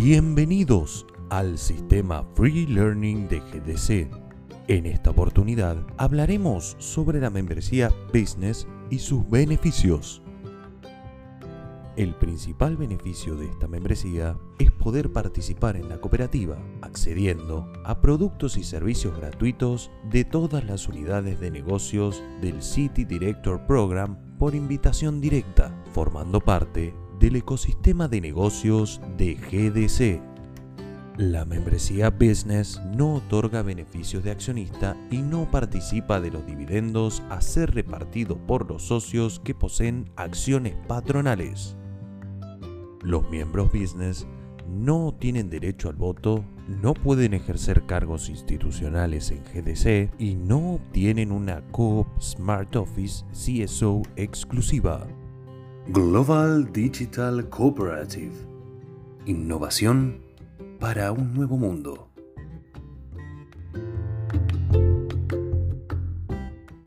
Bienvenidos al sistema Free Learning de GDC. En esta oportunidad hablaremos sobre la membresía Business y sus beneficios. El principal beneficio de esta membresía es poder participar en la cooperativa, accediendo a productos y servicios gratuitos de todas las unidades de negocios del City Director Program por invitación directa, formando parte del ecosistema de negocios de GDC. La membresía Business no otorga beneficios de accionista y no participa de los dividendos a ser repartidos por los socios que poseen acciones patronales. Los miembros business no tienen derecho al voto, no pueden ejercer cargos institucionales en GDC y no obtienen una Coop Smart Office CSO exclusiva. Global Digital Cooperative. Innovación para un nuevo mundo.